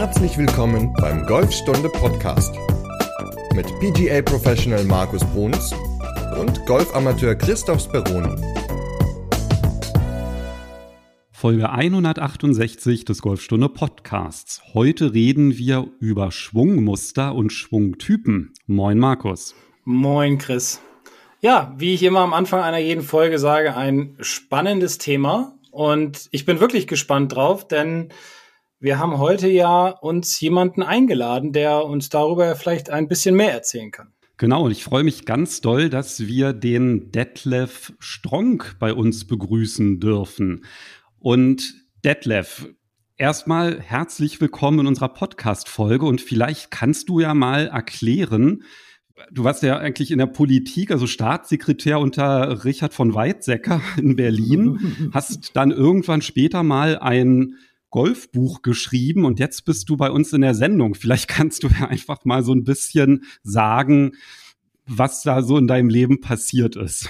Herzlich willkommen beim Golfstunde Podcast mit PGA Professional Markus Bruns und Golfamateur Christoph Speroni. Folge 168 des Golfstunde Podcasts. Heute reden wir über Schwungmuster und Schwungtypen. Moin Markus. Moin Chris. Ja, wie ich immer am Anfang einer jeden Folge sage, ein spannendes Thema und ich bin wirklich gespannt drauf, denn wir haben heute ja uns jemanden eingeladen, der uns darüber vielleicht ein bisschen mehr erzählen kann. Genau, und ich freue mich ganz doll, dass wir den Detlef Stronk bei uns begrüßen dürfen. Und Detlef, erstmal herzlich willkommen in unserer Podcast-Folge und vielleicht kannst du ja mal erklären, du warst ja eigentlich in der Politik, also Staatssekretär unter Richard von Weizsäcker in Berlin, hast dann irgendwann später mal ein Golfbuch geschrieben und jetzt bist du bei uns in der Sendung. Vielleicht kannst du ja einfach mal so ein bisschen sagen, was da so in deinem Leben passiert ist.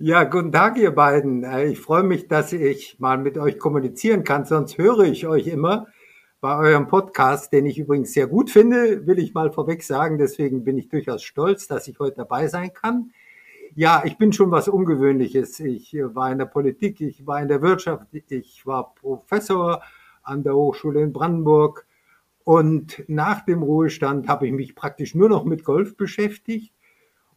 Ja, guten Tag, ihr beiden. Ich freue mich, dass ich mal mit euch kommunizieren kann, sonst höre ich euch immer bei eurem Podcast, den ich übrigens sehr gut finde, will ich mal vorweg sagen. Deswegen bin ich durchaus stolz, dass ich heute dabei sein kann. Ja, ich bin schon was Ungewöhnliches. Ich war in der Politik, ich war in der Wirtschaft, ich war Professor an der Hochschule in Brandenburg. Und nach dem Ruhestand habe ich mich praktisch nur noch mit Golf beschäftigt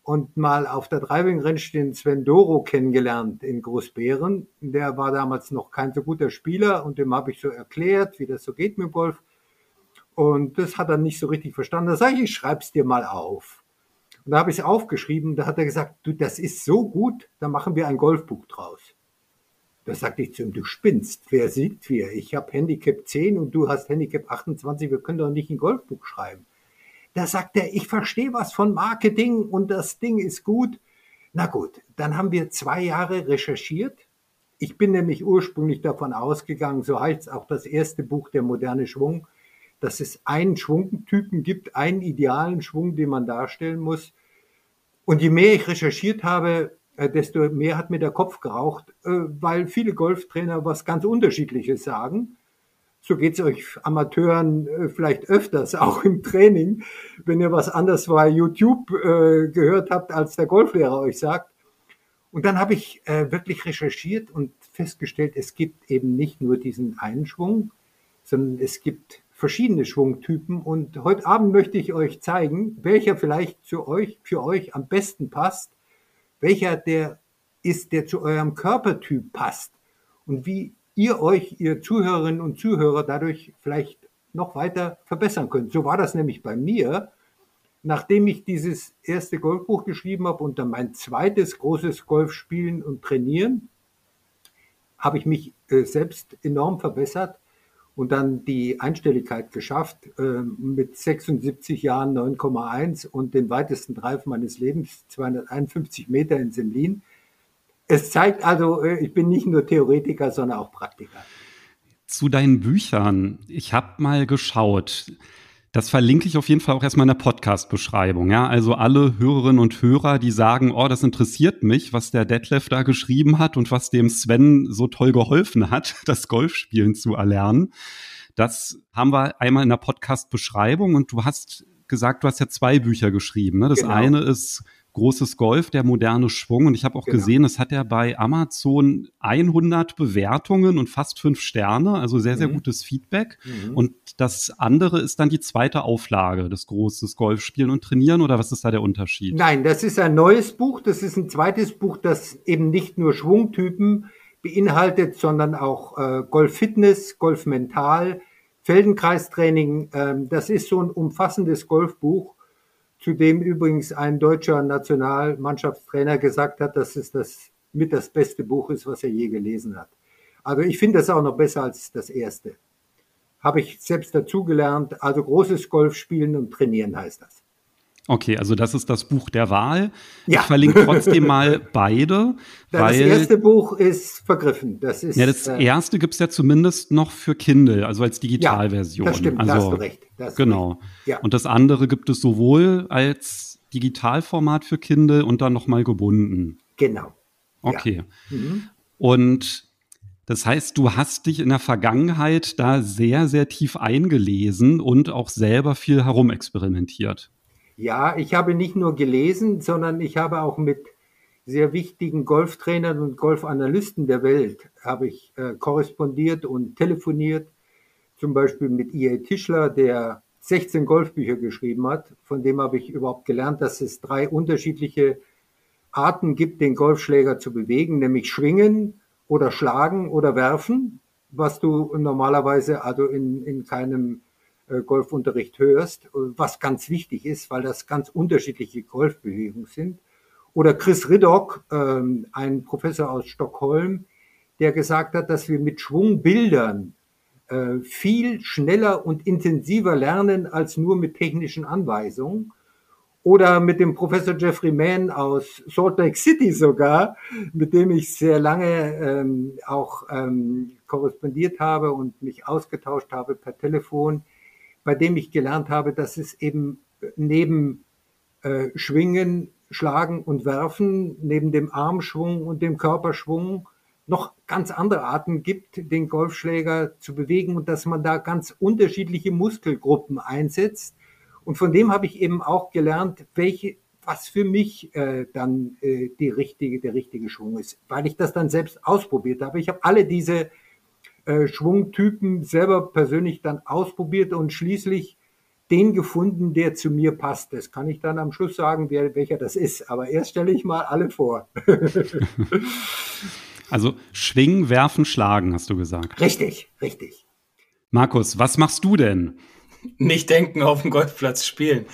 und mal auf der Driving-Range Sven Doro kennengelernt in Großbären. Der war damals noch kein so guter Spieler und dem habe ich so erklärt, wie das so geht mit Golf. Und das hat er nicht so richtig verstanden. Da sage ich, ich schreib's dir mal auf. Und da habe ich es aufgeschrieben. Da hat er gesagt, du, das ist so gut, da machen wir ein Golfbuch draus. Da sagte ich zu ihm, du spinnst. Wer sieht wir? Ich habe Handicap 10 und du hast Handicap 28. Wir können doch nicht ein Golfbuch schreiben. Da sagt er, ich verstehe was von Marketing und das Ding ist gut. Na gut, dann haben wir zwei Jahre recherchiert. Ich bin nämlich ursprünglich davon ausgegangen, so heißt auch das erste Buch, der moderne Schwung, dass es einen Schwungtypen gibt, einen idealen Schwung, den man darstellen muss. Und je mehr ich recherchiert habe, äh, desto mehr hat mir der Kopf geraucht, äh, weil viele Golftrainer was ganz Unterschiedliches sagen so geht's euch Amateuren äh, vielleicht öfters, auch im Training, wenn ihr was anderes bei YouTube gehört habt, als der Golflehrer euch sagt. Und dann habe ich wirklich recherchiert und festgestellt, es gibt eben nicht nur diesen einen Schwung, sondern es gibt verschiedene Schwungtypen. Und heute Abend möchte ich euch zeigen, welcher vielleicht zu euch, für euch am besten passt, welcher der ist, der zu eurem Körpertyp passt und wie ihr euch, ihr Zuhörerinnen und Zuhörer, dadurch vielleicht noch weiter verbessern könnt. So war das nämlich bei mir. Nachdem ich dieses erste Golfbuch geschrieben habe und dann mein zweites großes Golfspielen und Trainieren, habe ich mich äh, selbst enorm verbessert und dann die Einstelligkeit geschafft äh, mit 76 Jahren 9,1 und den weitesten Drive meines Lebens, 251 Meter in Semlin. Es zeigt also, äh, ich bin nicht nur Theoretiker, sondern auch Praktiker. Zu deinen Büchern. Ich habe mal geschaut. Das verlinke ich auf jeden Fall auch erstmal in der Podcast-Beschreibung. Ja, also alle Hörerinnen und Hörer, die sagen, oh, das interessiert mich, was der Detlef da geschrieben hat und was dem Sven so toll geholfen hat, das Golfspielen zu erlernen. Das haben wir einmal in der Podcast-Beschreibung und du hast gesagt, du hast ja zwei Bücher geschrieben. Ne? Das genau. eine ist großes Golf, der moderne Schwung. Und ich habe auch genau. gesehen, es hat ja bei Amazon 100 Bewertungen und fast fünf Sterne, also sehr, sehr mhm. gutes Feedback. Mhm. Und das andere ist dann die zweite Auflage des großes Golf spielen und trainieren oder was ist da der Unterschied? Nein, das ist ein neues Buch. Das ist ein zweites Buch, das eben nicht nur Schwungtypen beinhaltet, sondern auch äh, Golf-Fitness, Golf-Mental, Feldenkreistraining. Ähm, das ist so ein umfassendes Golfbuch zu dem übrigens ein deutscher Nationalmannschaftstrainer gesagt hat, dass es das mit das beste Buch ist, was er je gelesen hat. Also ich finde das auch noch besser als das erste. Habe ich selbst dazugelernt. Also großes Golf spielen und trainieren heißt das. Okay, also das ist das Buch der Wahl. Ja. Ich verlinke trotzdem mal beide. das erste Buch ist vergriffen. Das ist, ja, das äh, erste gibt's ja zumindest noch für Kindle, also als Digitalversion. Ja, das stimmt, also, da hast du recht. Hast genau. Recht. Ja. Und das andere gibt es sowohl als Digitalformat für Kindle und dann nochmal gebunden. Genau. Okay. Ja. Mhm. Und Das heißt, du hast dich in der Vergangenheit da sehr, sehr tief eingelesen und auch selber viel herumexperimentiert. Ja, ich habe nicht nur gelesen, sondern ich habe auch mit sehr wichtigen Golftrainern und Golfanalysten der Welt habe ich äh, korrespondiert und telefoniert. Zum Beispiel mit E.A. Tischler, der 16 Golfbücher geschrieben hat. Von dem habe ich überhaupt gelernt, dass es drei unterschiedliche Arten gibt, den Golfschläger zu bewegen, nämlich schwingen, oder schlagen oder werfen, was du normalerweise also in, in keinem Golfunterricht hörst, was ganz wichtig ist, weil das ganz unterschiedliche Golfbewegungen sind. Oder Chris Riddock, ähm, ein Professor aus Stockholm, der gesagt hat, dass wir mit Schwungbildern äh, viel schneller und intensiver lernen als nur mit technischen Anweisungen oder mit dem Professor Jeffrey Mann aus Salt Lake City sogar, mit dem ich sehr lange ähm, auch ähm, korrespondiert habe und mich ausgetauscht habe per Telefon, bei dem ich gelernt habe, dass es eben neben äh, Schwingen, Schlagen und Werfen, neben dem Armschwung und dem Körperschwung noch ganz andere Arten gibt, den Golfschläger zu bewegen und dass man da ganz unterschiedliche Muskelgruppen einsetzt und von dem habe ich eben auch gelernt, welche, was für mich äh, dann äh, die richtige, der richtige Schwung ist, weil ich das dann selbst ausprobiert habe. Ich habe alle diese Schwungtypen selber persönlich dann ausprobiert und schließlich den gefunden, der zu mir passt. Das kann ich dann am Schluss sagen, wer, welcher das ist. Aber erst stelle ich mal alle vor. also schwingen, werfen, schlagen, hast du gesagt. Richtig, richtig. Markus, was machst du denn? Nicht denken, auf dem Golfplatz spielen.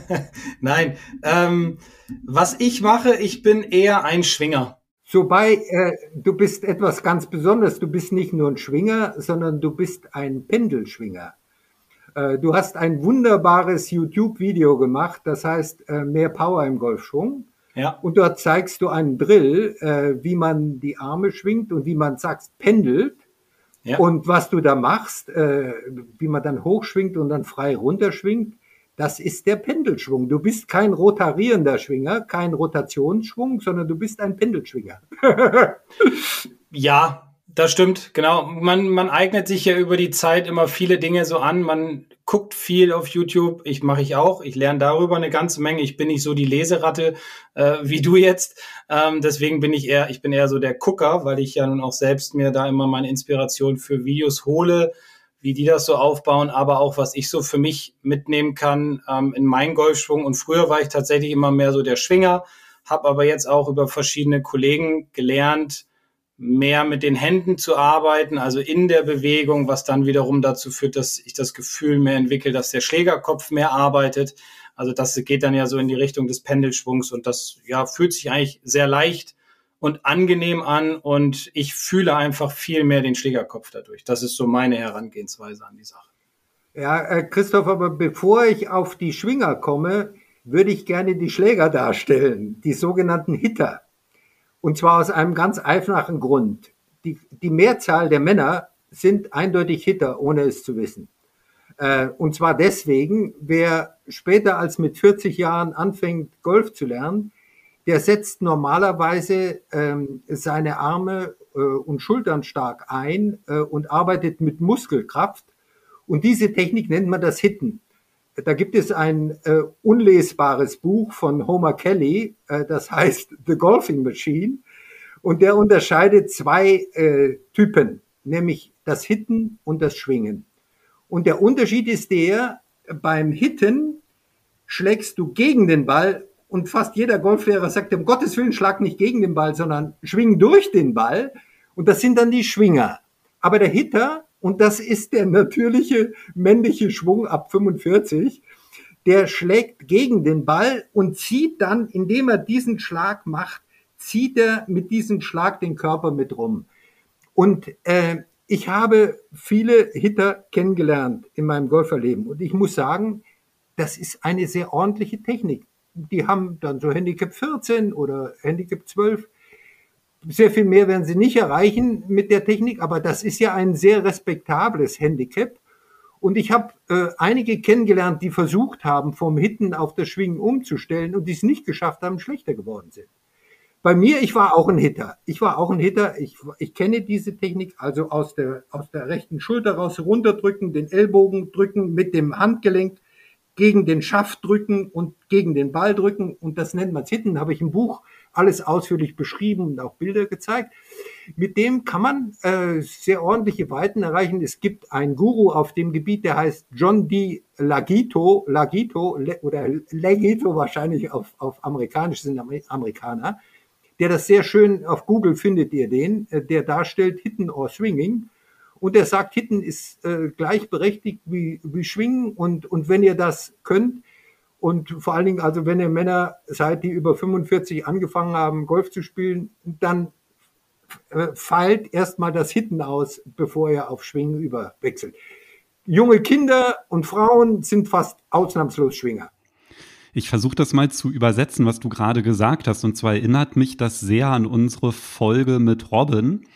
Nein, ähm, was ich mache, ich bin eher ein Schwinger. Wobei, äh, du bist etwas ganz Besonderes. Du bist nicht nur ein Schwinger, sondern du bist ein Pendelschwinger. Äh, du hast ein wunderbares YouTube-Video gemacht, das heißt äh, mehr Power im Golfschwung. Ja. Und dort zeigst du einen Drill, äh, wie man die Arme schwingt und wie man sagst, pendelt. Ja. Und was du da machst, äh, wie man dann hochschwingt und dann frei runterschwingt, das ist der Pendelschwung. Du bist kein rotarierender Schwinger, kein Rotationsschwung, sondern du bist ein Pendelschwinger. ja, das stimmt, genau. Man, man eignet sich ja über die Zeit immer viele Dinge so an. Man guckt viel auf YouTube. Ich mache ich auch. Ich lerne darüber eine ganze Menge. Ich bin nicht so die Leseratte äh, wie du jetzt. Ähm, deswegen bin ich eher, ich bin eher so der Gucker, weil ich ja nun auch selbst mir da immer meine Inspiration für Videos hole, wie die das so aufbauen, aber auch was ich so für mich mitnehmen kann ähm, in meinen Golfschwung. Und früher war ich tatsächlich immer mehr so der Schwinger, habe aber jetzt auch über verschiedene Kollegen gelernt, mehr mit den Händen zu arbeiten, also in der Bewegung, was dann wiederum dazu führt, dass ich das Gefühl mehr entwickle, dass der Schlägerkopf mehr arbeitet. Also das geht dann ja so in die Richtung des Pendelschwungs und das ja fühlt sich eigentlich sehr leicht und angenehm an und ich fühle einfach viel mehr den Schlägerkopf dadurch. Das ist so meine Herangehensweise an die Sache. Ja, äh, Christoph, aber bevor ich auf die Schwinger komme, würde ich gerne die Schläger darstellen, die sogenannten Hitter. Und zwar aus einem ganz einfachen Grund. Die, die Mehrzahl der Männer sind eindeutig Hitter, ohne es zu wissen. Äh, und zwar deswegen, wer später als mit 40 Jahren anfängt, Golf zu lernen, der setzt normalerweise ähm, seine Arme äh, und Schultern stark ein äh, und arbeitet mit Muskelkraft. Und diese Technik nennt man das Hitten. Da gibt es ein äh, unlesbares Buch von Homer Kelly, äh, das heißt The Golfing Machine. Und der unterscheidet zwei äh, Typen, nämlich das Hitten und das Schwingen. Und der Unterschied ist der, beim Hitten schlägst du gegen den Ball und fast jeder Golflehrer sagt, um Gottes Willen schlag nicht gegen den Ball, sondern schwing durch den Ball. Und das sind dann die Schwinger. Aber der Hitter und das ist der natürliche männliche Schwung ab 45. Der schlägt gegen den Ball und zieht dann, indem er diesen Schlag macht, zieht er mit diesem Schlag den Körper mit rum. Und äh, ich habe viele Hitter kennengelernt in meinem Golferleben und ich muss sagen, das ist eine sehr ordentliche Technik. Die haben dann so Handicap 14 oder Handicap 12 sehr viel mehr werden sie nicht erreichen mit der Technik, aber das ist ja ein sehr respektables Handicap. Und ich habe äh, einige kennengelernt, die versucht haben, vom Hitten auf das Schwingen umzustellen und die es nicht geschafft haben, schlechter geworden sind. Bei mir, ich war auch ein Hitter. Ich war auch ein Hitter. Ich, ich kenne diese Technik, also aus der, aus der rechten Schulter raus runterdrücken, den Ellbogen drücken, mit dem Handgelenk gegen den Schaft drücken und gegen den Ball drücken. Und das nennt man Hitten, habe ich im Buch alles ausführlich beschrieben und auch Bilder gezeigt. Mit dem kann man äh, sehr ordentliche Weiten erreichen. Es gibt einen Guru auf dem Gebiet, der heißt John D. Lagito, Lagito oder Legito wahrscheinlich auf, auf amerikanisch sind Amerikaner, der das sehr schön auf Google findet ihr den, äh, der darstellt Hitten or Swinging. Und der sagt, Hitten ist äh, gleichberechtigt wie, wie Schwingen und, und wenn ihr das könnt, und vor allen Dingen, also wenn ihr Männer seid, die über 45 angefangen haben, Golf zu spielen, dann äh, feilt erstmal das Hitten aus, bevor ihr auf Schwingen überwechselt. Junge Kinder und Frauen sind fast ausnahmslos Schwinger. Ich versuche das mal zu übersetzen, was du gerade gesagt hast. Und zwar erinnert mich das sehr an unsere Folge mit Robin,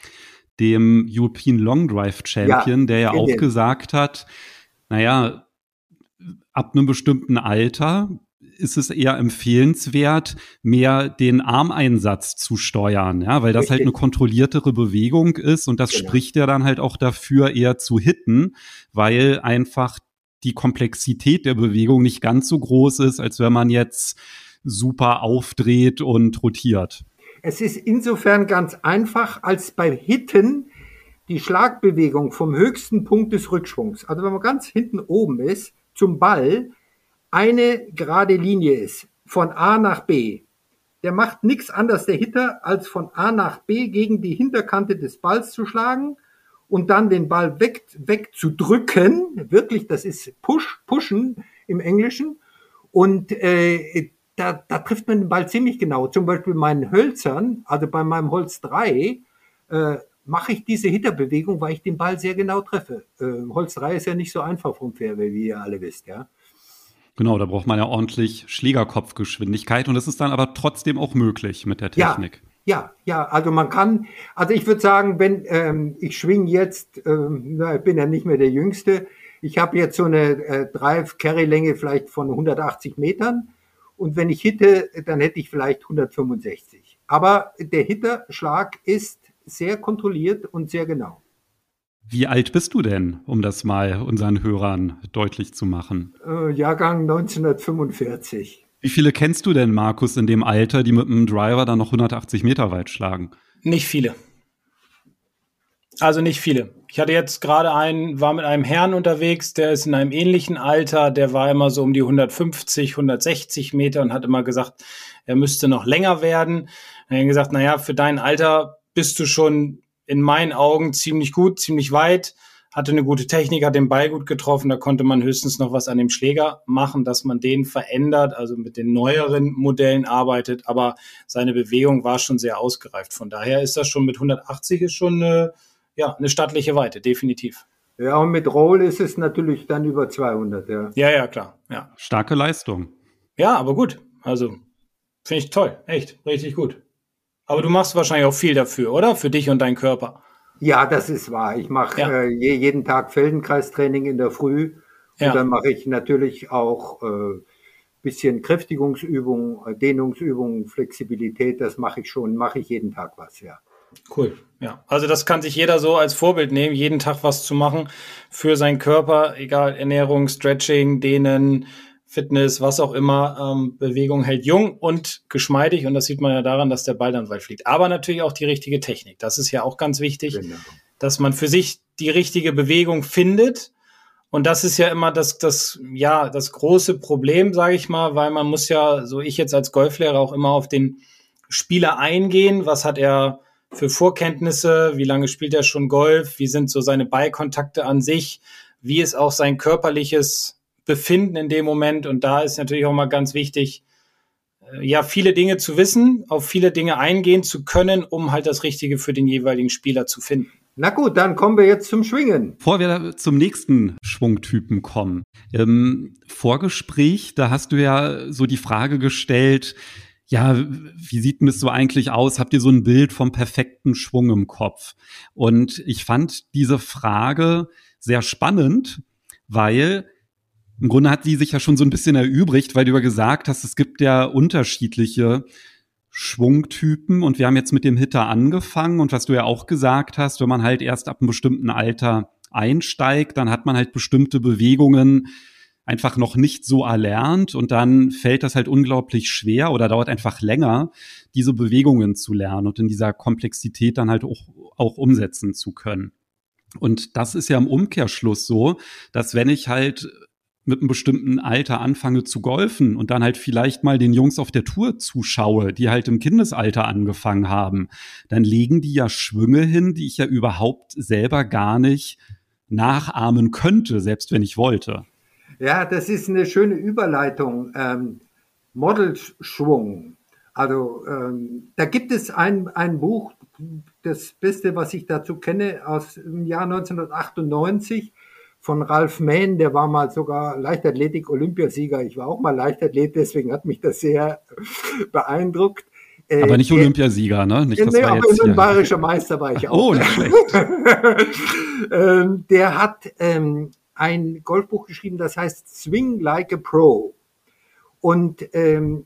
dem European Long Drive Champion, ja, der ja auch gesagt hat, naja, ab einem bestimmten Alter ist es eher empfehlenswert, mehr den Armeinsatz zu steuern, ja, weil das Richtig. halt eine kontrolliertere Bewegung ist und das genau. spricht ja dann halt auch dafür, eher zu hitten, weil einfach die Komplexität der Bewegung nicht ganz so groß ist, als wenn man jetzt super aufdreht und rotiert. Es ist insofern ganz einfach, als bei Hitten die Schlagbewegung vom höchsten Punkt des Rückschwungs, also wenn man ganz hinten oben ist, zum Ball eine gerade Linie ist, von A nach B. Der macht nichts anderes, der Hitter, als von A nach B gegen die Hinterkante des Balls zu schlagen und dann den Ball weg, wegzudrücken. Wirklich, das ist Push, Pushen im Englischen. Und äh, da, da trifft man den Ball ziemlich genau. Zum Beispiel meinen Hölzern, also bei meinem Holz 3, äh, mache ich diese Hitterbewegung, weil ich den Ball sehr genau treffe. Äh, Holz 3 ist ja nicht so einfach vom Fairway, wie ihr alle wisst, ja. Genau, da braucht man ja ordentlich Schlägerkopfgeschwindigkeit und das ist dann aber trotzdem auch möglich mit der Technik. Ja, ja, ja also man kann, also ich würde sagen, wenn ähm, ich schwing jetzt, ähm, na, ich bin ja nicht mehr der Jüngste, ich habe jetzt so eine äh, Drive-Carry-Länge vielleicht von 180 Metern und wenn ich hitte, dann hätte ich vielleicht 165. Aber der Hitterschlag ist sehr kontrolliert und sehr genau. Wie alt bist du denn, um das mal unseren Hörern deutlich zu machen? Äh, Jahrgang 1945. Wie viele kennst du denn, Markus, in dem Alter, die mit einem Driver dann noch 180 Meter weit schlagen? Nicht viele. Also nicht viele. Ich hatte jetzt gerade einen, war mit einem Herrn unterwegs, der ist in einem ähnlichen Alter, der war immer so um die 150, 160 Meter und hat immer gesagt, er müsste noch länger werden. Er hat gesagt, naja, für dein Alter bist du schon in meinen Augen ziemlich gut, ziemlich weit, hatte eine gute Technik, hat den Ball gut getroffen, da konnte man höchstens noch was an dem Schläger machen, dass man den verändert, also mit den neueren Modellen arbeitet, aber seine Bewegung war schon sehr ausgereift. Von daher ist das schon mit 180 ist schon eine, ja, eine stattliche Weite, definitiv. Ja, und mit Roll ist es natürlich dann über 200, ja. Ja, ja, klar, ja. Starke Leistung. Ja, aber gut. Also, finde ich toll. Echt, richtig gut. Aber du machst wahrscheinlich auch viel dafür, oder? Für dich und deinen Körper. Ja, das ist wahr. Ich mache ja. äh, jeden Tag Feldenkreistraining in der Früh. Und ja. dann mache ich natürlich auch äh, bisschen Kräftigungsübungen, Dehnungsübungen, Flexibilität. Das mache ich schon, mache ich jeden Tag was, ja. Cool. Ja, also das kann sich jeder so als Vorbild nehmen, jeden Tag was zu machen für seinen Körper, egal Ernährung, Stretching, Dehnen, Fitness, was auch immer, ähm, Bewegung hält jung und geschmeidig und das sieht man ja daran, dass der Ball dann weit fliegt. Aber natürlich auch die richtige Technik. Das ist ja auch ganz wichtig, genau. dass man für sich die richtige Bewegung findet. Und das ist ja immer das, das, ja, das große Problem, sage ich mal, weil man muss ja, so ich jetzt als Golflehrer auch immer auf den Spieler eingehen. Was hat er für Vorkenntnisse? Wie lange spielt er schon Golf? Wie sind so seine Ballkontakte an sich? Wie ist auch sein körperliches befinden in dem Moment. Und da ist natürlich auch mal ganz wichtig, äh, ja, viele Dinge zu wissen, auf viele Dinge eingehen zu können, um halt das Richtige für den jeweiligen Spieler zu finden. Na gut, dann kommen wir jetzt zum Schwingen. Bevor wir zum nächsten Schwungtypen kommen. Im Vorgespräch, da hast du ja so die Frage gestellt, ja, wie sieht das so eigentlich aus? Habt ihr so ein Bild vom perfekten Schwung im Kopf? Und ich fand diese Frage sehr spannend, weil im Grunde hat sie sich ja schon so ein bisschen erübrigt, weil du ja gesagt hast, es gibt ja unterschiedliche Schwungtypen und wir haben jetzt mit dem Hitter angefangen und was du ja auch gesagt hast, wenn man halt erst ab einem bestimmten Alter einsteigt, dann hat man halt bestimmte Bewegungen einfach noch nicht so erlernt und dann fällt das halt unglaublich schwer oder dauert einfach länger, diese Bewegungen zu lernen und in dieser Komplexität dann halt auch, auch umsetzen zu können. Und das ist ja im Umkehrschluss so, dass wenn ich halt mit einem bestimmten Alter anfange zu golfen und dann halt vielleicht mal den Jungs auf der Tour zuschaue, die halt im Kindesalter angefangen haben, dann legen die ja Schwünge hin, die ich ja überhaupt selber gar nicht nachahmen könnte, selbst wenn ich wollte. Ja, das ist eine schöne Überleitung. Ähm, Modelschwung. Also ähm, da gibt es ein, ein Buch, das Beste, was ich dazu kenne, aus dem Jahr 1998 von Ralf Mähn, der war mal sogar Leichtathletik-Olympiasieger. Ich war auch mal Leichtathlet, deswegen hat mich das sehr beeindruckt. Äh, aber nicht Olympiasieger, ne? Nicht, das nee, aber jetzt ein bayerischer Meister war ich auch. Oh, nicht schlecht. ähm, der hat ähm, ein Golfbuch geschrieben, das heißt Swing Like a Pro. Und ähm,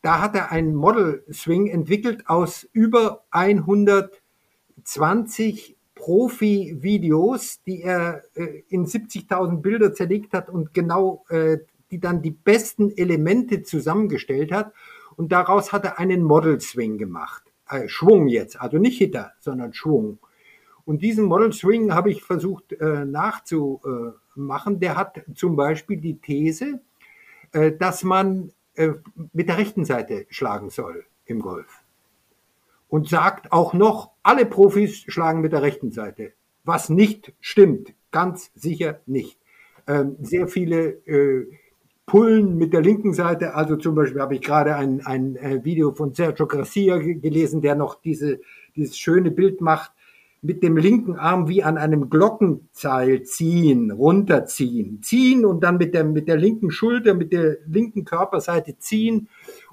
da hat er einen Model Swing entwickelt aus über 120 Profi-Videos, die er äh, in 70.000 Bilder zerlegt hat und genau äh, die dann die besten Elemente zusammengestellt hat. Und daraus hat er einen Model Swing gemacht. Äh, Schwung jetzt, also nicht Hitter, sondern Schwung. Und diesen Model Swing habe ich versucht äh, nachzumachen. Der hat zum Beispiel die These, äh, dass man äh, mit der rechten Seite schlagen soll im Golf und sagt auch noch, alle Profis schlagen mit der rechten Seite. Was nicht stimmt, ganz sicher nicht. Ähm, sehr viele äh, pullen mit der linken Seite. Also zum Beispiel habe ich gerade ein, ein Video von Sergio Garcia gelesen, der noch diese, dieses schöne Bild macht, mit dem linken Arm wie an einem Glockenzeil ziehen, runterziehen, ziehen und dann mit der, mit der linken Schulter, mit der linken Körperseite ziehen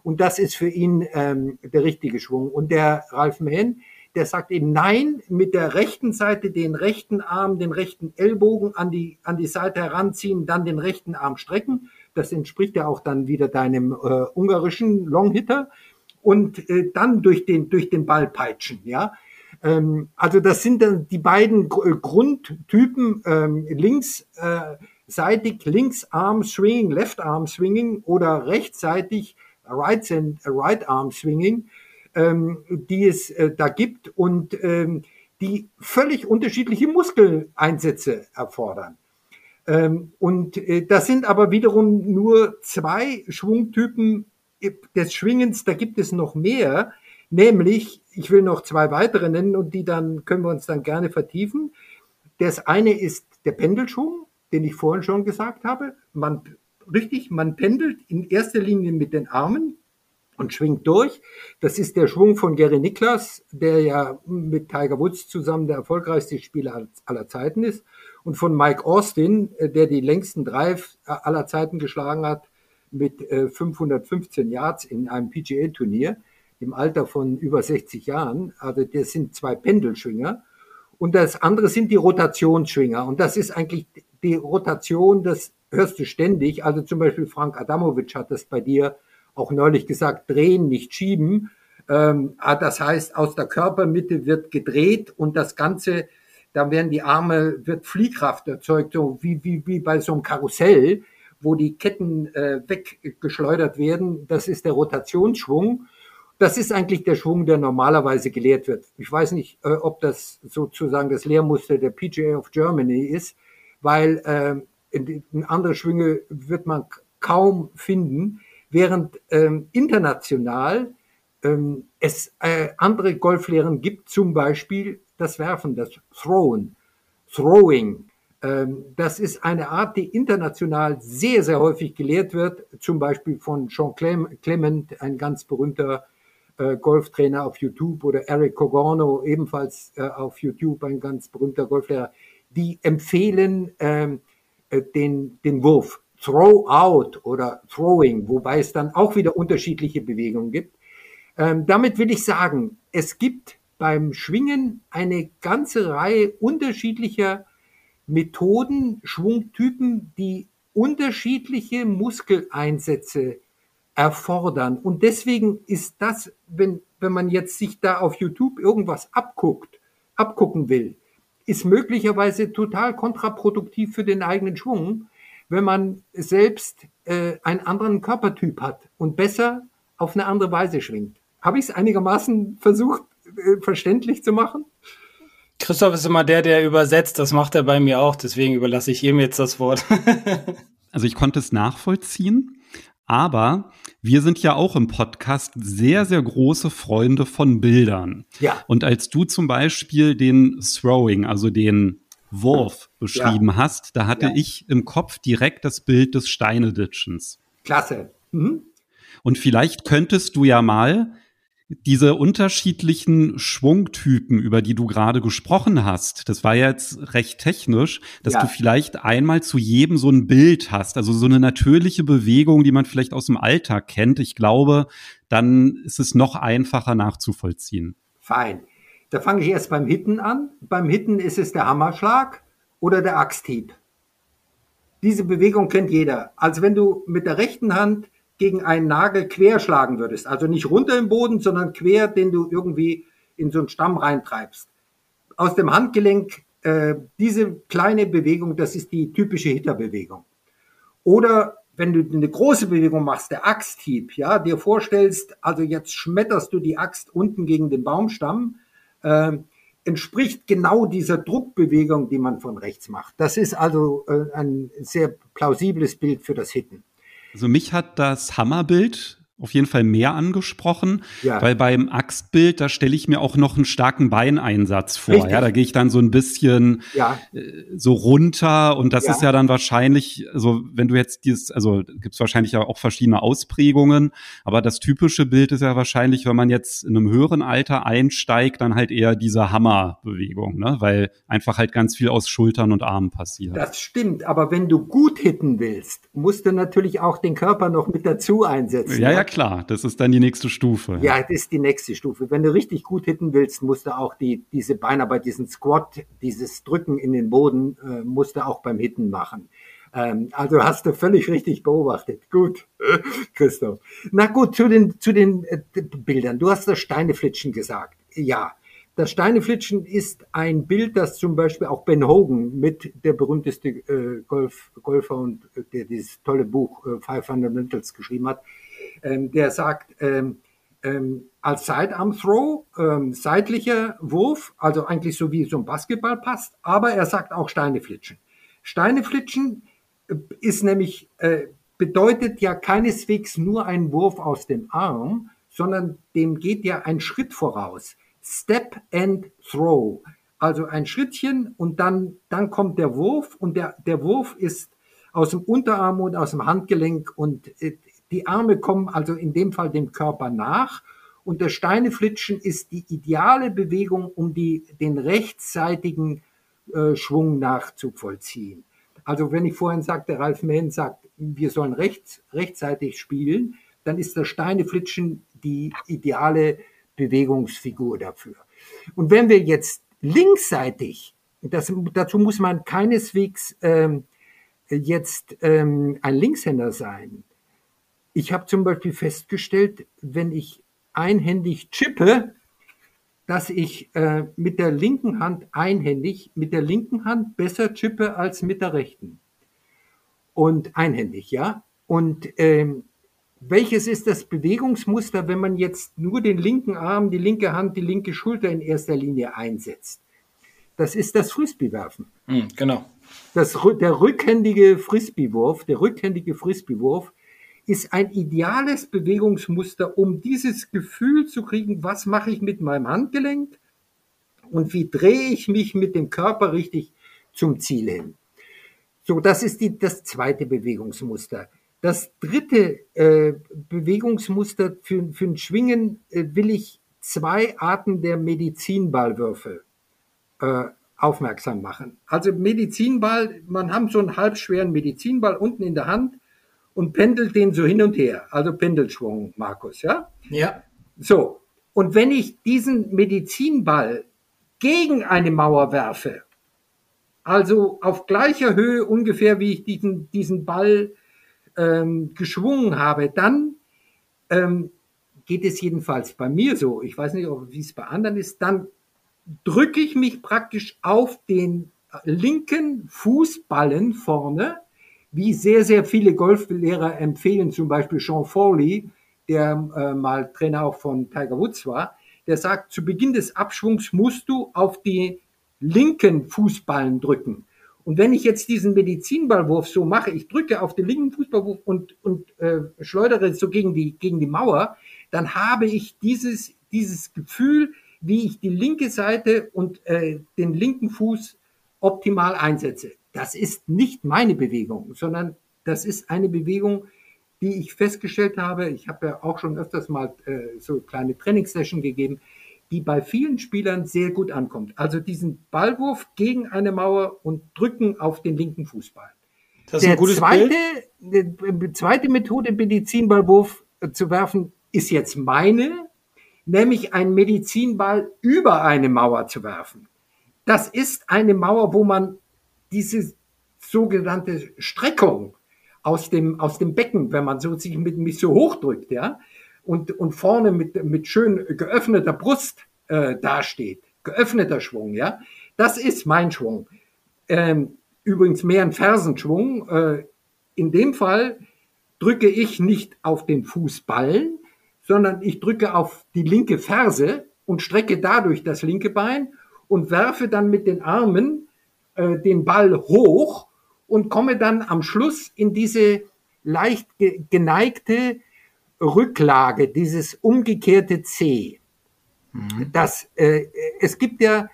und das ist für ihn ähm, der richtige Schwung. Und der Ralf Mehn, der sagt eben nein, mit der rechten Seite den rechten Arm, den rechten Ellbogen an die, an die Seite heranziehen, dann den rechten Arm strecken. Das entspricht ja auch dann wieder deinem äh, ungarischen Longhitter. Und äh, dann durch den, durch den Ball peitschen, ja. Ähm, also das sind dann die beiden Grundtypen, ähm, linksseitig, äh, Linksarm Swinging, Left Arm Swinging oder rechtsseitig Right, and, right Arm Swinging, ähm, die es äh, da gibt und ähm, die völlig unterschiedliche Muskeleinsätze erfordern. Ähm, und äh, das sind aber wiederum nur zwei Schwungtypen des Schwingens. Da gibt es noch mehr, nämlich, ich will noch zwei weitere nennen und die dann können wir uns dann gerne vertiefen. Das eine ist der Pendelschwung, den ich vorhin schon gesagt habe. Man richtig, man pendelt in erster Linie mit den Armen und schwingt durch. Das ist der Schwung von Gary Niklas, der ja mit Tiger Woods zusammen der erfolgreichste Spieler aller Zeiten ist. Und von Mike Austin, äh, der die längsten Drive äh, aller Zeiten geschlagen hat mit 515 äh, Yards in einem PGA-Turnier im Alter von über 60 Jahren. Also das sind zwei Pendelschwinger. Und das andere sind die Rotationsschwinger. Und das ist eigentlich die Rotation des hörst du ständig. Also zum Beispiel Frank Adamovic hat das bei dir auch neulich gesagt, drehen, nicht schieben. Ähm, ah, das heißt, aus der Körpermitte wird gedreht und das Ganze, da werden die Arme, wird Fliehkraft erzeugt, so wie, wie, wie bei so einem Karussell, wo die Ketten äh, weggeschleudert werden. Das ist der Rotationsschwung. Das ist eigentlich der Schwung, der normalerweise gelehrt wird. Ich weiß nicht, äh, ob das sozusagen das Lehrmuster der PGA of Germany ist, weil äh, andere Schwünge wird man kaum finden, während ähm, international ähm, es äh, andere Golflehren gibt, zum Beispiel das Werfen, das Throwen, Throwing. Ähm, das ist eine Art, die international sehr, sehr häufig gelehrt wird, zum Beispiel von Sean Clement, ein ganz berühmter äh, Golftrainer auf YouTube, oder Eric Cogorno, ebenfalls äh, auf YouTube, ein ganz berühmter Golflehrer. Die empfehlen, ähm, äh, den, den Wurf, Throw out oder Throwing, wobei es dann auch wieder unterschiedliche Bewegungen gibt. Ähm, damit will ich sagen, es gibt beim Schwingen eine ganze Reihe unterschiedlicher Methoden, Schwungtypen, die unterschiedliche Muskeleinsätze erfordern. Und deswegen ist das, wenn, wenn man jetzt sich da auf YouTube irgendwas abguckt, abgucken will, ist möglicherweise total kontraproduktiv für den eigenen Schwung, wenn man selbst äh, einen anderen Körpertyp hat und besser auf eine andere Weise schwingt. Habe ich es einigermaßen versucht, äh, verständlich zu machen? Christoph ist immer der, der übersetzt. Das macht er bei mir auch. Deswegen überlasse ich ihm jetzt das Wort. also ich konnte es nachvollziehen. Aber wir sind ja auch im Podcast sehr, sehr große Freunde von Bildern. Ja. Und als du zum Beispiel den Throwing, also den Wurf beschrieben ja. hast, da hatte ja. ich im Kopf direkt das Bild des Steineditschens. Klasse. Mhm. Und vielleicht könntest du ja mal diese unterschiedlichen Schwungtypen, über die du gerade gesprochen hast, das war jetzt recht technisch, dass ja. du vielleicht einmal zu jedem so ein Bild hast, also so eine natürliche Bewegung, die man vielleicht aus dem Alltag kennt. Ich glaube, dann ist es noch einfacher nachzuvollziehen. Fein. Da fange ich erst beim Hitten an. Beim Hitten ist es der Hammerschlag oder der Axthieb. Diese Bewegung kennt jeder. Also wenn du mit der rechten Hand gegen einen Nagel quer schlagen würdest. Also nicht runter im Boden, sondern quer, den du irgendwie in so einen Stamm reintreibst. Aus dem Handgelenk, äh, diese kleine Bewegung, das ist die typische Hitterbewegung. Oder wenn du eine große Bewegung machst, der Axthieb, ja, dir vorstellst, also jetzt schmetterst du die Axt unten gegen den Baumstamm, äh, entspricht genau dieser Druckbewegung, die man von rechts macht. Das ist also äh, ein sehr plausibles Bild für das Hitten. Also mich hat das Hammerbild auf jeden Fall mehr angesprochen, ja. weil beim Axtbild, da stelle ich mir auch noch einen starken Beineinsatz vor. Richtig. Ja, da gehe ich dann so ein bisschen ja. äh, so runter und das ja. ist ja dann wahrscheinlich, also wenn du jetzt dieses, also gibt es wahrscheinlich ja auch verschiedene Ausprägungen, aber das typische Bild ist ja wahrscheinlich, wenn man jetzt in einem höheren Alter einsteigt, dann halt eher diese Hammerbewegung, ne? weil einfach halt ganz viel aus Schultern und Armen passiert. Das stimmt, aber wenn du gut hitten willst, musst du natürlich auch den Körper noch mit dazu einsetzen. Ja, ja, klar, das ist dann die nächste Stufe. Ja, das ist die nächste Stufe. Wenn du richtig gut hitten willst, musst du auch die, diese Beinarbeit, diesen Squat, dieses Drücken in den Boden, äh, musst du auch beim Hitten machen. Ähm, also hast du völlig richtig beobachtet. Gut, Christoph. Na gut, zu den, zu den äh, Bildern. Du hast das Steineflitschen gesagt. Ja. Das Steineflitschen ist ein Bild, das zum Beispiel auch Ben Hogan mit der berühmteste äh, Golf, Golfer und äh, der dieses tolle Buch äh, Five Fundamentals geschrieben hat, der sagt, ähm, ähm, als Sidearm Throw, ähm, seitlicher Wurf, also eigentlich so wie so ein Basketball passt, aber er sagt auch Steine flitschen. Steine flitschen äh, ist nämlich, äh, bedeutet ja keineswegs nur ein Wurf aus dem Arm, sondern dem geht ja ein Schritt voraus. Step and Throw. Also ein Schrittchen und dann, dann kommt der Wurf und der, der Wurf ist aus dem Unterarm und aus dem Handgelenk und äh, die Arme kommen also in dem Fall dem Körper nach. Und das Steineflitschen ist die ideale Bewegung, um die, den rechtsseitigen äh, Schwung nachzuvollziehen. Also wenn ich vorhin sagte, Ralf Mehn sagt, wir sollen rechts, rechtsseitig spielen, dann ist das Steineflitschen die ideale Bewegungsfigur dafür. Und wenn wir jetzt linksseitig, das, dazu muss man keineswegs ähm, jetzt ähm, ein Linkshänder sein, ich habe zum Beispiel festgestellt, wenn ich einhändig chippe, dass ich äh, mit der linken Hand einhändig, mit der linken Hand besser chippe als mit der rechten. Und einhändig, ja. Und ähm, welches ist das Bewegungsmuster, wenn man jetzt nur den linken Arm, die linke Hand, die linke Schulter in erster Linie einsetzt? Das ist das Frisbee-Werfen. Mhm, genau. Das, der rückhändige Frisbee-Wurf, der rückhändige Frisbee-Wurf ist ein ideales Bewegungsmuster, um dieses Gefühl zu kriegen, was mache ich mit meinem Handgelenk und wie drehe ich mich mit dem Körper richtig zum Ziel hin. So, das ist die, das zweite Bewegungsmuster. Das dritte äh, Bewegungsmuster für, für ein Schwingen äh, will ich zwei Arten der Medizinballwürfe äh, aufmerksam machen. Also Medizinball, man hat so einen halbschweren Medizinball unten in der Hand und pendelt den so hin und her. Also Pendelschwung, Markus, ja? Ja. So. Und wenn ich diesen Medizinball gegen eine Mauer werfe, also auf gleicher Höhe ungefähr, wie ich diesen, diesen Ball ähm, geschwungen habe, dann ähm, geht es jedenfalls bei mir so, ich weiß nicht, wie es bei anderen ist, dann drücke ich mich praktisch auf den linken Fußballen vorne, wie sehr, sehr viele Golflehrer empfehlen, zum Beispiel Sean Foley, der äh, mal Trainer auch von Tiger Woods war, der sagt, zu Beginn des Abschwungs musst du auf die linken Fußballen drücken. Und wenn ich jetzt diesen Medizinballwurf so mache, ich drücke auf den linken Fußballwurf und, und äh, schleudere so gegen die, gegen die Mauer, dann habe ich dieses, dieses Gefühl, wie ich die linke Seite und äh, den linken Fuß optimal einsetze. Das ist nicht meine Bewegung, sondern das ist eine Bewegung, die ich festgestellt habe. Ich habe ja auch schon öfters mal äh, so kleine Trainingssession gegeben, die bei vielen Spielern sehr gut ankommt. Also diesen Ballwurf gegen eine Mauer und drücken auf den linken Fußball. Das ist Der ein gutes zweite, Bild. Die zweite Methode, Medizinballwurf äh, zu werfen, ist jetzt meine, nämlich einen Medizinball über eine Mauer zu werfen. Das ist eine Mauer, wo man diese sogenannte Streckung aus dem, aus dem Becken, wenn man so sich mit mich so hochdrückt, ja, und, und vorne mit, mit schön geöffneter Brust äh, dasteht, geöffneter Schwung, ja, das ist mein Schwung. Ähm, übrigens mehr ein Fersenschwung. Äh, in dem Fall drücke ich nicht auf den Fußballen, sondern ich drücke auf die linke Ferse und strecke dadurch das linke Bein und werfe dann mit den Armen äh, den Ball hoch und komme dann am Schluss in diese leicht geneigte Rücklage, dieses umgekehrte C. Mhm. Das, äh, es gibt ja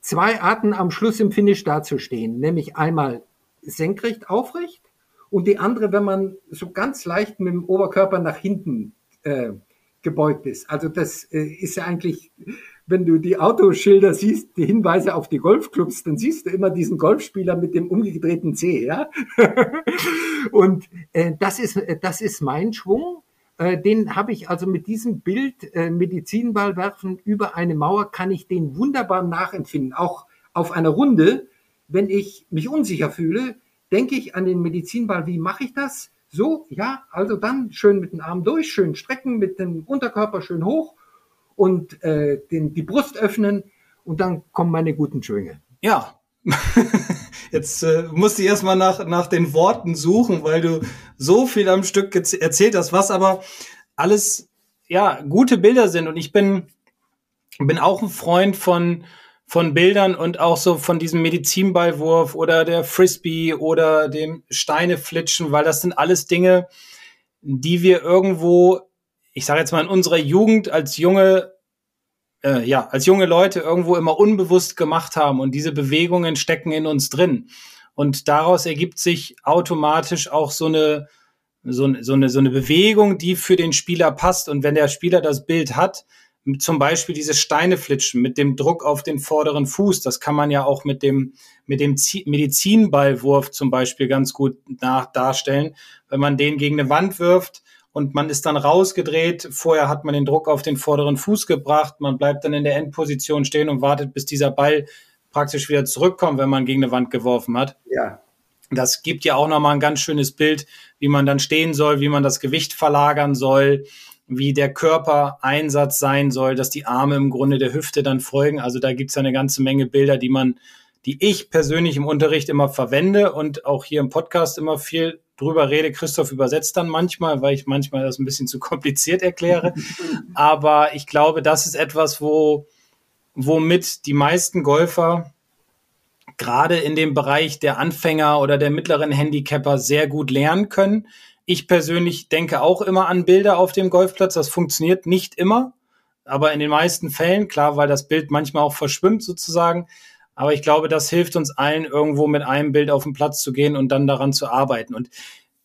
zwei Arten am Schluss im Finish dazustehen, nämlich einmal senkrecht aufrecht und die andere, wenn man so ganz leicht mit dem Oberkörper nach hinten äh, gebeugt ist. Also das äh, ist ja eigentlich, wenn du die Autoschilder siehst, die Hinweise auf die Golfclubs, dann siehst du immer diesen Golfspieler mit dem umgedrehten C, ja. Und äh, das ist das ist mein Schwung. Äh, den habe ich also mit diesem Bild äh, Medizinball werfen über eine Mauer kann ich den wunderbar nachempfinden. Auch auf einer Runde, wenn ich mich unsicher fühle, denke ich an den Medizinball. Wie mache ich das? So, ja, also dann schön mit den Armen durch, schön strecken, mit dem Unterkörper schön hoch und äh, den, die Brust öffnen und dann kommen meine guten Schwünge. Ja. Jetzt äh, musst du erstmal nach, nach den Worten suchen, weil du so viel am Stück erzählt hast, was aber alles ja gute Bilder sind. Und ich bin, bin auch ein Freund von, von Bildern und auch so von diesem Medizinballwurf oder der Frisbee oder dem Steineflitschen, weil das sind alles Dinge, die wir irgendwo, ich sage jetzt mal in unserer Jugend als junge, äh, ja, als junge Leute irgendwo immer unbewusst gemacht haben und diese Bewegungen stecken in uns drin. Und daraus ergibt sich automatisch auch so eine, so, so, eine, so eine Bewegung, die für den Spieler passt. Und wenn der Spieler das Bild hat, zum Beispiel dieses Steineflitschen mit dem Druck auf den vorderen Fuß, das kann man ja auch mit dem, mit dem Medizinballwurf zum Beispiel ganz gut nach, darstellen. Wenn man den gegen eine Wand wirft und man ist dann rausgedreht, vorher hat man den Druck auf den vorderen Fuß gebracht, man bleibt dann in der Endposition stehen und wartet, bis dieser Ball praktisch wieder zurückkommt, wenn man gegen eine Wand geworfen hat. Ja. Das gibt ja auch nochmal ein ganz schönes Bild, wie man dann stehen soll, wie man das Gewicht verlagern soll, wie der Körpereinsatz sein soll, dass die Arme im Grunde der Hüfte dann folgen. Also da gibt's ja eine ganze Menge Bilder, die man, die ich persönlich im Unterricht immer verwende und auch hier im Podcast immer viel drüber rede. Christoph übersetzt dann manchmal, weil ich manchmal das ein bisschen zu kompliziert erkläre. Aber ich glaube, das ist etwas, wo, womit die meisten Golfer gerade in dem Bereich der Anfänger oder der mittleren Handicapper sehr gut lernen können ich persönlich denke auch immer an Bilder auf dem Golfplatz. Das funktioniert nicht immer, aber in den meisten Fällen, klar, weil das Bild manchmal auch verschwimmt sozusagen. Aber ich glaube, das hilft uns allen, irgendwo mit einem Bild auf den Platz zu gehen und dann daran zu arbeiten. Und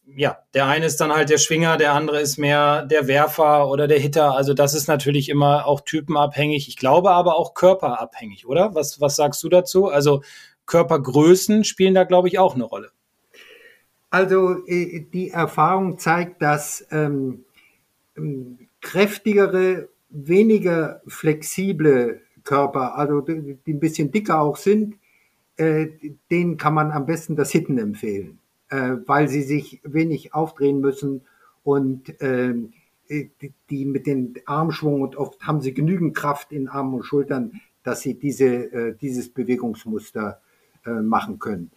ja, der eine ist dann halt der Schwinger, der andere ist mehr der Werfer oder der Hitter. Also das ist natürlich immer auch typenabhängig. Ich glaube aber auch körperabhängig, oder? Was, was sagst du dazu? Also Körpergrößen spielen da, glaube ich, auch eine Rolle. Also äh, die Erfahrung zeigt, dass ähm, ähm, kräftigere, weniger flexible Körper, also die, ein bisschen dicker auch sind, äh, denen kann man am besten das Hitten empfehlen, äh, weil sie sich wenig aufdrehen müssen und äh, äh, die, mit den Armschwung und oft haben sie genügend Kraft in Armen und Schultern, dass sie diese, dieses Bewegungsmuster machen können.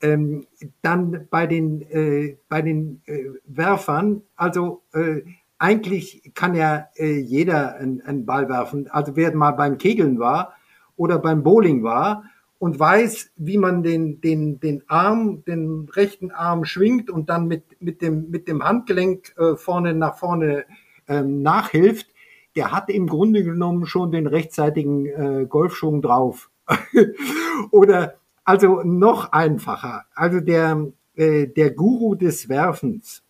Ähm, dann bei den, äh, bei den äh, Werfern, also äh, eigentlich kann ja äh, jeder einen, einen Ball werfen. Also wer mal beim Kegeln war oder beim Bowling war und weiß, wie man den, den, den Arm, den rechten Arm schwingt und dann mit, mit, dem, mit dem Handgelenk äh, vorne nach vorne ähm, nachhilft, der hat im Grunde genommen schon den rechtzeitigen äh, Golfschwung drauf. Oder also noch einfacher. Also der, äh, der Guru des Werfens,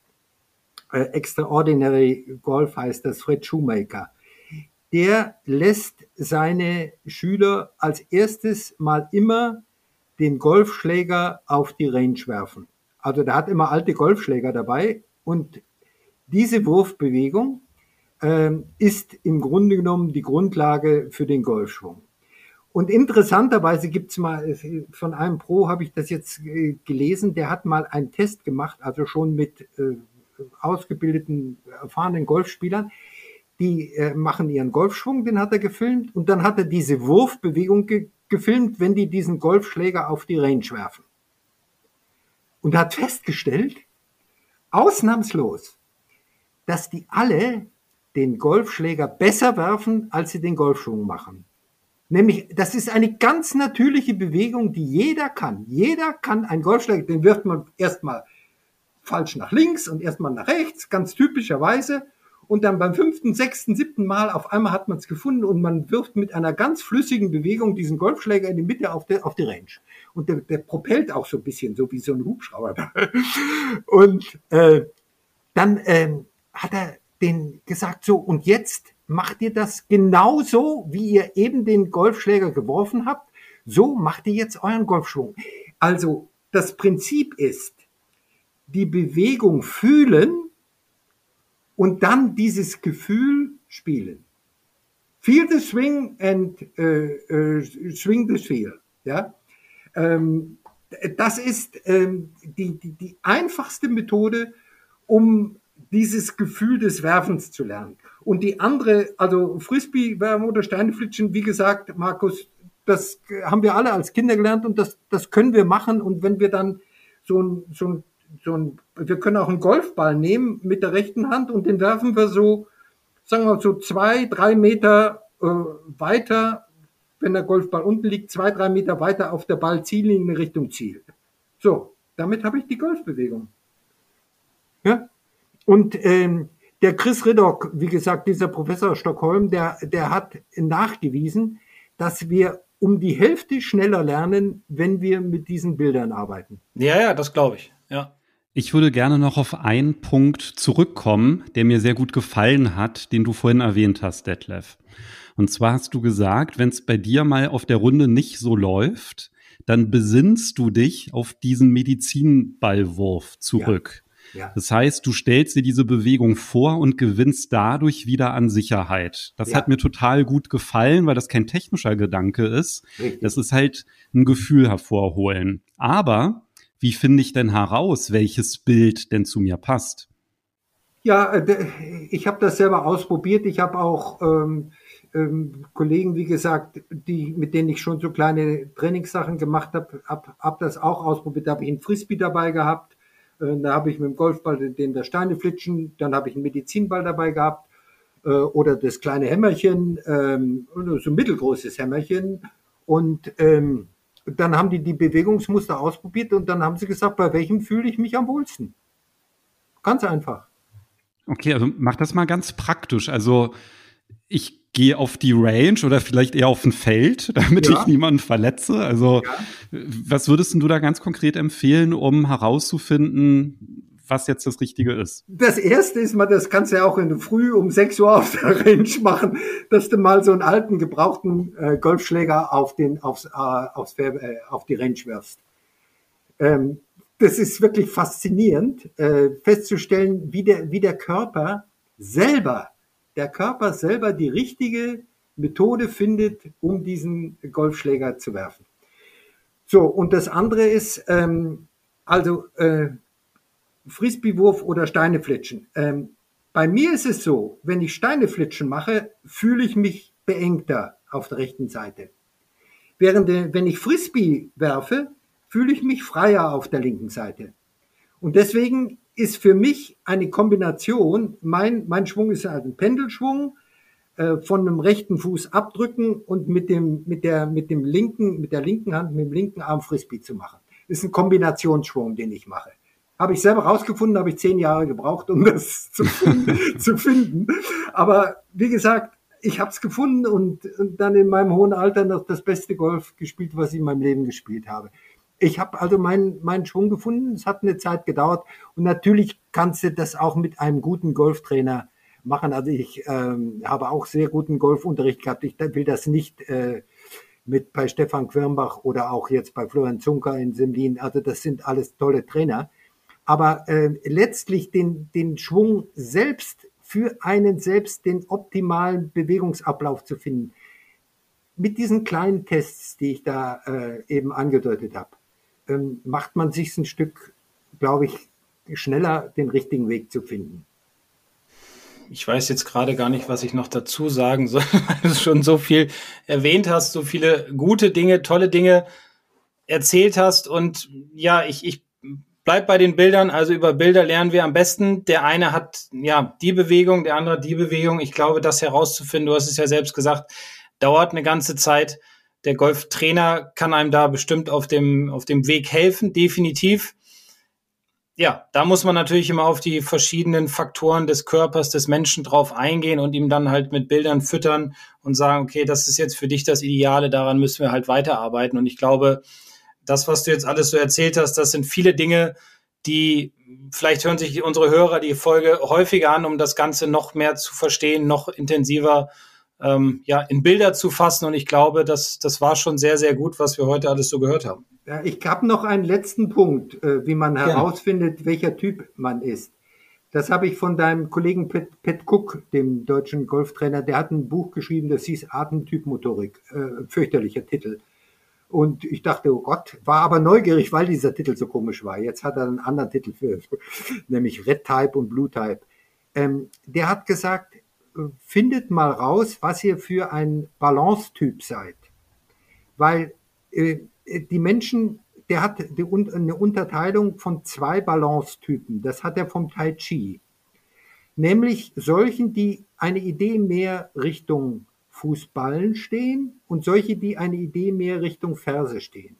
Extraordinary Golf heißt das, Fred Shoemaker, der lässt seine Schüler als erstes mal immer den Golfschläger auf die Range werfen. Also der hat immer alte Golfschläger dabei und diese Wurfbewegung ähm, ist im Grunde genommen die Grundlage für den Golfschwung. Und interessanterweise gibt's mal, von einem Pro habe ich das jetzt äh, gelesen, der hat mal einen Test gemacht, also schon mit äh, ausgebildeten, erfahrenen Golfspielern. Die äh, machen ihren Golfschwung, den hat er gefilmt, und dann hat er diese Wurfbewegung ge gefilmt, wenn die diesen Golfschläger auf die Range werfen. Und hat festgestellt, ausnahmslos, dass die alle den Golfschläger besser werfen, als sie den Golfschwung machen. Nämlich, das ist eine ganz natürliche Bewegung, die jeder kann. Jeder kann einen Golfschläger, den wirft man erstmal falsch nach links und erstmal nach rechts, ganz typischerweise. Und dann beim fünften, sechsten, siebten Mal auf einmal hat man es gefunden und man wirft mit einer ganz flüssigen Bewegung diesen Golfschläger in die Mitte auf, der, auf die Range. Und der, der propellt auch so ein bisschen, so wie so ein Hubschrauber. und äh, dann äh, hat er den gesagt, so, und jetzt macht ihr das genauso, wie ihr eben den Golfschläger geworfen habt. So macht ihr jetzt euren Golfschwung. Also das Prinzip ist, die Bewegung fühlen und dann dieses Gefühl spielen. Feel the swing and uh, uh, swing the feel. Ja? Ähm, das ist ähm, die, die, die einfachste Methode, um dieses Gefühl des Werfens zu lernen. Und die andere, also Frisbee-Werfen oder Steineflitschen, wie gesagt, Markus, das haben wir alle als Kinder gelernt und das, das können wir machen. Und wenn wir dann so ein, so ein, so ein, wir können auch einen Golfball nehmen mit der rechten Hand und den werfen wir so, sagen wir mal, so zwei, drei Meter äh, weiter, wenn der Golfball unten liegt, zwei, drei Meter weiter auf der Ballziellinie Richtung Ziel. So, damit habe ich die Golfbewegung. Ja? Und ähm, der Chris Riddock, wie gesagt, dieser Professor aus Stockholm, der, der hat nachgewiesen, dass wir um die Hälfte schneller lernen, wenn wir mit diesen Bildern arbeiten. Ja, ja, das glaube ich. Ja. Ich würde gerne noch auf einen Punkt zurückkommen, der mir sehr gut gefallen hat, den du vorhin erwähnt hast, Detlef. Und zwar hast du gesagt, wenn es bei dir mal auf der Runde nicht so läuft, dann besinnst du dich auf diesen Medizinballwurf zurück. Ja. Das heißt, du stellst dir diese Bewegung vor und gewinnst dadurch wieder an Sicherheit. Das ja. hat mir total gut gefallen, weil das kein technischer Gedanke ist. Richtig. Das ist halt ein Gefühl hervorholen. Aber wie finde ich denn heraus, welches Bild denn zu mir passt? Ja, äh, ich habe das selber ausprobiert. Ich habe auch ähm, ähm, Kollegen, wie gesagt, die, mit denen ich schon so kleine Trainingssachen gemacht habe, habe hab das auch ausprobiert. Da habe ich einen Frisbee dabei gehabt äh, da habe ich mit dem Golfball den der Steine flitschen, dann habe ich einen Medizinball dabei gehabt äh, oder das kleine Hämmerchen, ähm, so ein mittelgroßes Hämmerchen. Und ähm, dann haben die die Bewegungsmuster ausprobiert und dann haben sie gesagt, bei welchem fühle ich mich am wohlsten. Ganz einfach. Okay, also mach das mal ganz praktisch. Also ich gehe auf die Range oder vielleicht eher auf ein Feld, damit ja. ich niemanden verletze. Also ja. was würdest du da ganz konkret empfehlen, um herauszufinden, was jetzt das Richtige ist? Das erste ist mal, das kannst du ja auch in der Früh um 6 Uhr auf der Range machen, dass du mal so einen alten gebrauchten äh, Golfschläger auf den aufs, äh, aufs äh, auf die Range wirfst. Ähm, das ist wirklich faszinierend, äh, festzustellen, wie der wie der Körper selber der Körper selber die richtige Methode findet, um diesen Golfschläger zu werfen. So, und das andere ist, ähm, also äh, Frisbeewurf oder Steineflitschen. Ähm, Bei mir ist es so, wenn ich Steineflitschen mache, fühle ich mich beengter auf der rechten Seite. Während wenn ich Frisbee werfe, fühle ich mich freier auf der linken Seite. Und deswegen ist für mich eine Kombination, mein, mein Schwung ist ein Pendelschwung, äh, von einem rechten Fuß abdrücken und mit dem, mit der, mit dem linken, mit der linken Hand, mit dem linken Arm Frisbee zu machen. Ist ein Kombinationsschwung, den ich mache. Habe ich selber rausgefunden, habe ich zehn Jahre gebraucht, um das zu, zu finden. Aber wie gesagt, ich habe es gefunden und, und, dann in meinem hohen Alter noch das beste Golf gespielt, was ich in meinem Leben gespielt habe. Ich habe also meinen meinen Schwung gefunden. Es hat eine Zeit gedauert und natürlich kannst du das auch mit einem guten Golftrainer machen. Also ich ähm, habe auch sehr guten Golfunterricht gehabt. Ich will das nicht äh, mit bei Stefan Quirnbach oder auch jetzt bei Florian Zunker in Semlin. Also das sind alles tolle Trainer. Aber äh, letztlich den, den Schwung selbst für einen selbst den optimalen Bewegungsablauf zu finden. Mit diesen kleinen Tests, die ich da äh, eben angedeutet habe, ähm, macht man sich ein Stück, glaube ich, schneller den richtigen Weg zu finden. Ich weiß jetzt gerade gar nicht, was ich noch dazu sagen soll, weil du schon so viel erwähnt hast, so viele gute Dinge, tolle Dinge erzählt hast. Und ja, ich, ich bleib bei den Bildern. Also über Bilder lernen wir am besten. Der eine hat ja die Bewegung, der andere die Bewegung. Ich glaube, das herauszufinden, du hast es ja selbst gesagt, dauert eine ganze Zeit. Der Golftrainer kann einem da bestimmt auf dem, auf dem Weg helfen, definitiv. Ja, da muss man natürlich immer auf die verschiedenen Faktoren des Körpers des Menschen drauf eingehen und ihm dann halt mit Bildern füttern und sagen, okay, das ist jetzt für dich das Ideale, daran müssen wir halt weiterarbeiten. Und ich glaube, das, was du jetzt alles so erzählt hast, das sind viele Dinge, die vielleicht hören sich unsere Hörer die Folge häufiger an, um das Ganze noch mehr zu verstehen, noch intensiver ähm, ja, in Bilder zu fassen. Und ich glaube, das, das war schon sehr, sehr gut, was wir heute alles so gehört haben. Ja, ich habe noch einen letzten Punkt, äh, wie man herausfindet, welcher Typ man ist. Das habe ich von deinem Kollegen Pat, Pat Cook, dem deutschen Golftrainer, der hat ein Buch geschrieben, das hieß Atemtypmotorik, äh, fürchterlicher Titel. Und ich dachte, oh Gott, war aber neugierig, weil dieser Titel so komisch war. Jetzt hat er einen anderen Titel für, nämlich Red Type und Blue Type. Ähm, der hat gesagt, findet mal raus, was ihr für ein Balance-Typ seid. Weil äh, die Menschen, der hat die, eine Unterteilung von zwei Balance-Typen. Das hat er vom Tai Chi. Nämlich solchen, die eine Idee mehr Richtung Fußballen stehen und solche, die eine Idee mehr Richtung Ferse stehen.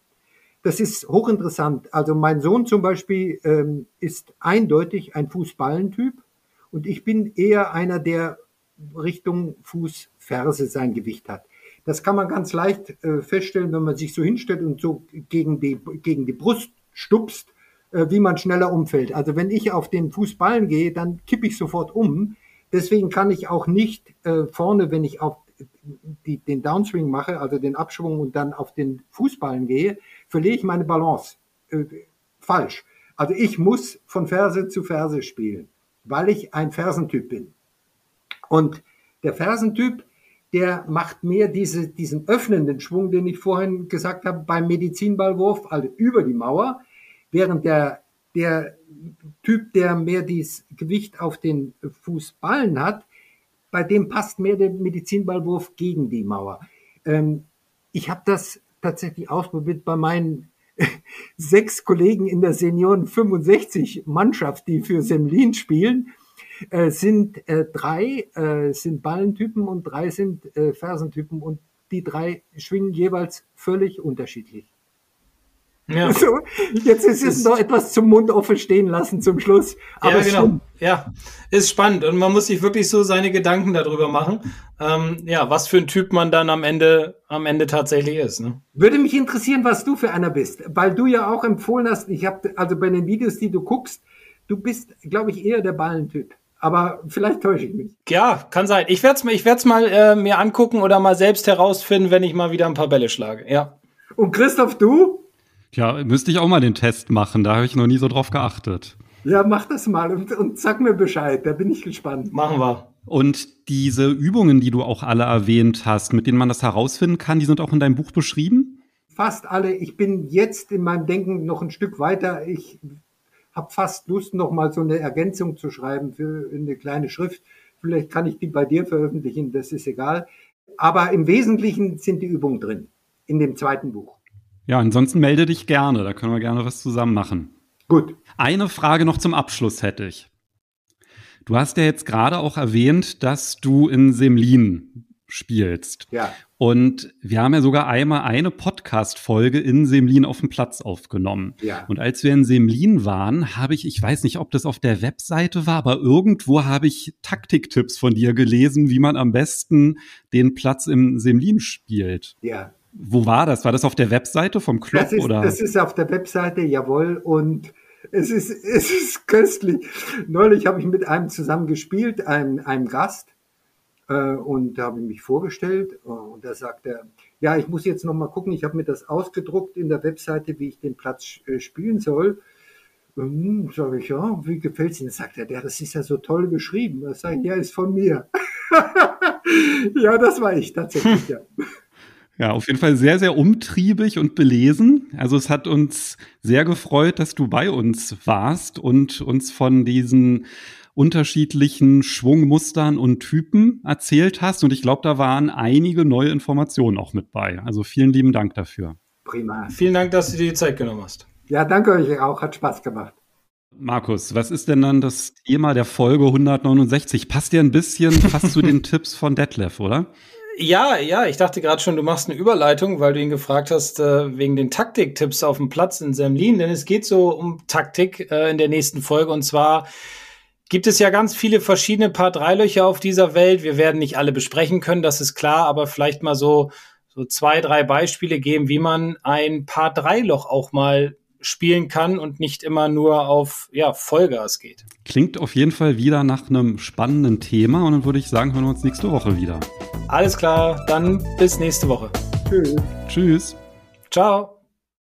Das ist hochinteressant. Also mein Sohn zum Beispiel ähm, ist eindeutig ein Fußballentyp und ich bin eher einer, der Richtung Fuß, Ferse sein Gewicht hat. Das kann man ganz leicht äh, feststellen, wenn man sich so hinstellt und so gegen die, gegen die Brust stupst, äh, wie man schneller umfällt. Also wenn ich auf den Fußballen gehe, dann kippe ich sofort um. Deswegen kann ich auch nicht äh, vorne, wenn ich auf die, den Downswing mache, also den Abschwung und dann auf den Fußballen gehe, verliere ich meine Balance. Äh, falsch. Also ich muss von Ferse zu Ferse spielen, weil ich ein Fersentyp bin. Und der Fersentyp, der macht mehr diese, diesen öffnenden Schwung, den ich vorhin gesagt habe, beim Medizinballwurf, also über die Mauer, während der, der Typ, der mehr dieses Gewicht auf den Fußballen hat, bei dem passt mehr der Medizinballwurf gegen die Mauer. Ähm, ich habe das tatsächlich ausprobiert bei meinen sechs Kollegen in der Senioren 65 Mannschaft, die für Semlin spielen, äh, sind äh, drei äh, sind Ballentypen und drei sind äh, Fersentypen und die drei schwingen jeweils völlig unterschiedlich. Ja. So, jetzt ist es noch etwas zum Mund offen stehen lassen zum Schluss. Aber ja, genau. Ja, ist spannend und man muss sich wirklich so seine Gedanken darüber machen, ähm, ja, was für ein Typ man dann am Ende, am Ende tatsächlich ist. Ne? Würde mich interessieren, was du für einer bist, weil du ja auch empfohlen hast, ich habe also bei den Videos, die du guckst, du bist, glaube ich, eher der Ballentyp. Aber vielleicht täusche ich mich. Ja, kann sein. Ich werde es ich werd's mal äh, mir angucken oder mal selbst herausfinden, wenn ich mal wieder ein paar Bälle schlage. Ja. Und Christoph, du? Ja, müsste ich auch mal den Test machen. Da habe ich noch nie so drauf geachtet. Ja, mach das mal und, und sag mir Bescheid. Da bin ich gespannt. Machen wir. Und diese Übungen, die du auch alle erwähnt hast, mit denen man das herausfinden kann, die sind auch in deinem Buch beschrieben? Fast alle. Ich bin jetzt in meinem Denken noch ein Stück weiter. Ich habe fast Lust, noch mal so eine Ergänzung zu schreiben für eine kleine Schrift. Vielleicht kann ich die bei dir veröffentlichen, das ist egal. Aber im Wesentlichen sind die Übungen drin in dem zweiten Buch. Ja, ansonsten melde dich gerne, da können wir gerne was zusammen machen. Gut. Eine Frage noch zum Abschluss hätte ich. Du hast ja jetzt gerade auch erwähnt, dass du in Semlin spielst. Ja. Und wir haben ja sogar einmal eine Podcast-Folge in Semlin auf dem Platz aufgenommen. Ja. Und als wir in Semlin waren, habe ich, ich weiß nicht, ob das auf der Webseite war, aber irgendwo habe ich Taktiktipps von dir gelesen, wie man am besten den Platz im Semlin spielt. Ja. Wo war das? War das auf der Webseite vom Club Das ist, oder? das ist auf der Webseite, jawohl. Und es ist, es ist köstlich. Neulich habe ich mit einem zusammen gespielt, einem, einem Gast. Äh, und da habe ich mich vorgestellt. äh, Und da sagt er, ja, ich muss jetzt noch mal gucken. Ich habe mir das ausgedruckt in der Webseite, wie ich den Platz äh, spielen soll. Hm, sage ich, ja, wie gefällt's Ihnen? Sagt er, ja, das ist ja so toll geschrieben. Das ich, ja, ist von mir. ja, das war ich tatsächlich, ja. Ja, auf jeden Fall sehr, sehr umtriebig und belesen. Also es hat uns sehr gefreut, dass du bei uns warst und uns von diesen unterschiedlichen Schwungmustern und Typen erzählt hast. Und ich glaube, da waren einige neue Informationen auch mit bei. Also vielen lieben Dank dafür. Prima. Vielen Dank, dass du dir die Zeit genommen hast. Ja, danke euch auch. Hat Spaß gemacht. Markus, was ist denn dann das Thema der Folge 169? Passt dir ein bisschen fast zu den Tipps von Detlef, oder? Ja, ja, ich dachte gerade schon, du machst eine Überleitung, weil du ihn gefragt hast äh, wegen den Taktiktipps auf dem Platz in Semlin, denn es geht so um Taktik äh, in der nächsten Folge und zwar gibt es ja ganz viele verschiedene Paar Dreilöcher auf dieser Welt. Wir werden nicht alle besprechen können, das ist klar, aber vielleicht mal so so zwei, drei Beispiele geben, wie man ein Paar Dreiloch auch mal spielen kann und nicht immer nur auf ja, Vollgas geht. Klingt auf jeden Fall wieder nach einem spannenden Thema und dann würde ich sagen, hören wir uns nächste Woche wieder. Alles klar, dann bis nächste Woche. Tschüss. Tschüss. Ciao.